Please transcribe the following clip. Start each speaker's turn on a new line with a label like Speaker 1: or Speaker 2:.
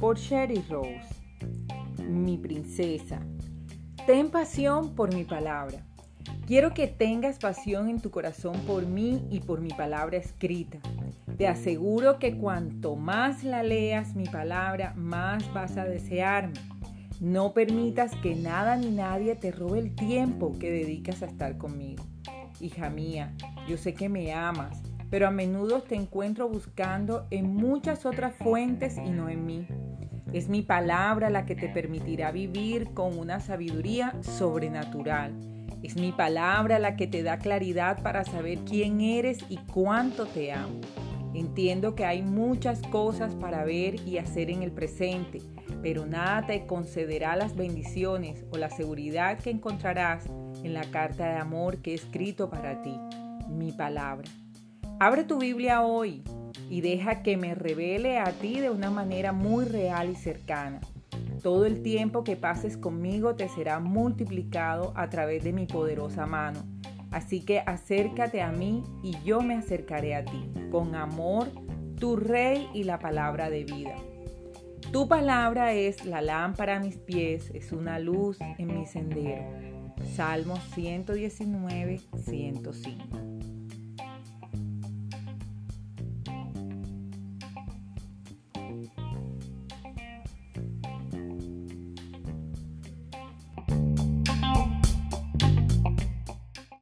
Speaker 1: por Sherry Rose. Mi princesa, ten pasión por mi palabra. Quiero que tengas pasión en tu corazón por mí y por mi palabra escrita. Te aseguro que cuanto más la leas mi palabra, más vas a desearme. No permitas que nada ni nadie te robe el tiempo que dedicas a estar conmigo. Hija mía, yo sé que me amas, pero a menudo te encuentro buscando en muchas otras fuentes y no en mí. Es mi palabra la que te permitirá vivir con una sabiduría sobrenatural. Es mi palabra la que te da claridad para saber quién eres y cuánto te amo. Entiendo que hay muchas cosas para ver y hacer en el presente, pero nada te concederá las bendiciones o la seguridad que encontrarás en la carta de amor que he escrito para ti, mi palabra. Abre tu Biblia hoy y deja que me revele a ti de una manera muy real y cercana. Todo el tiempo que pases conmigo te será multiplicado a través de mi poderosa mano. Así que acércate a mí y yo me acercaré a ti, con amor, tu rey y la palabra de vida. Tu palabra es la lámpara a mis pies, es una luz en mi sendero. Salmos 119, 105.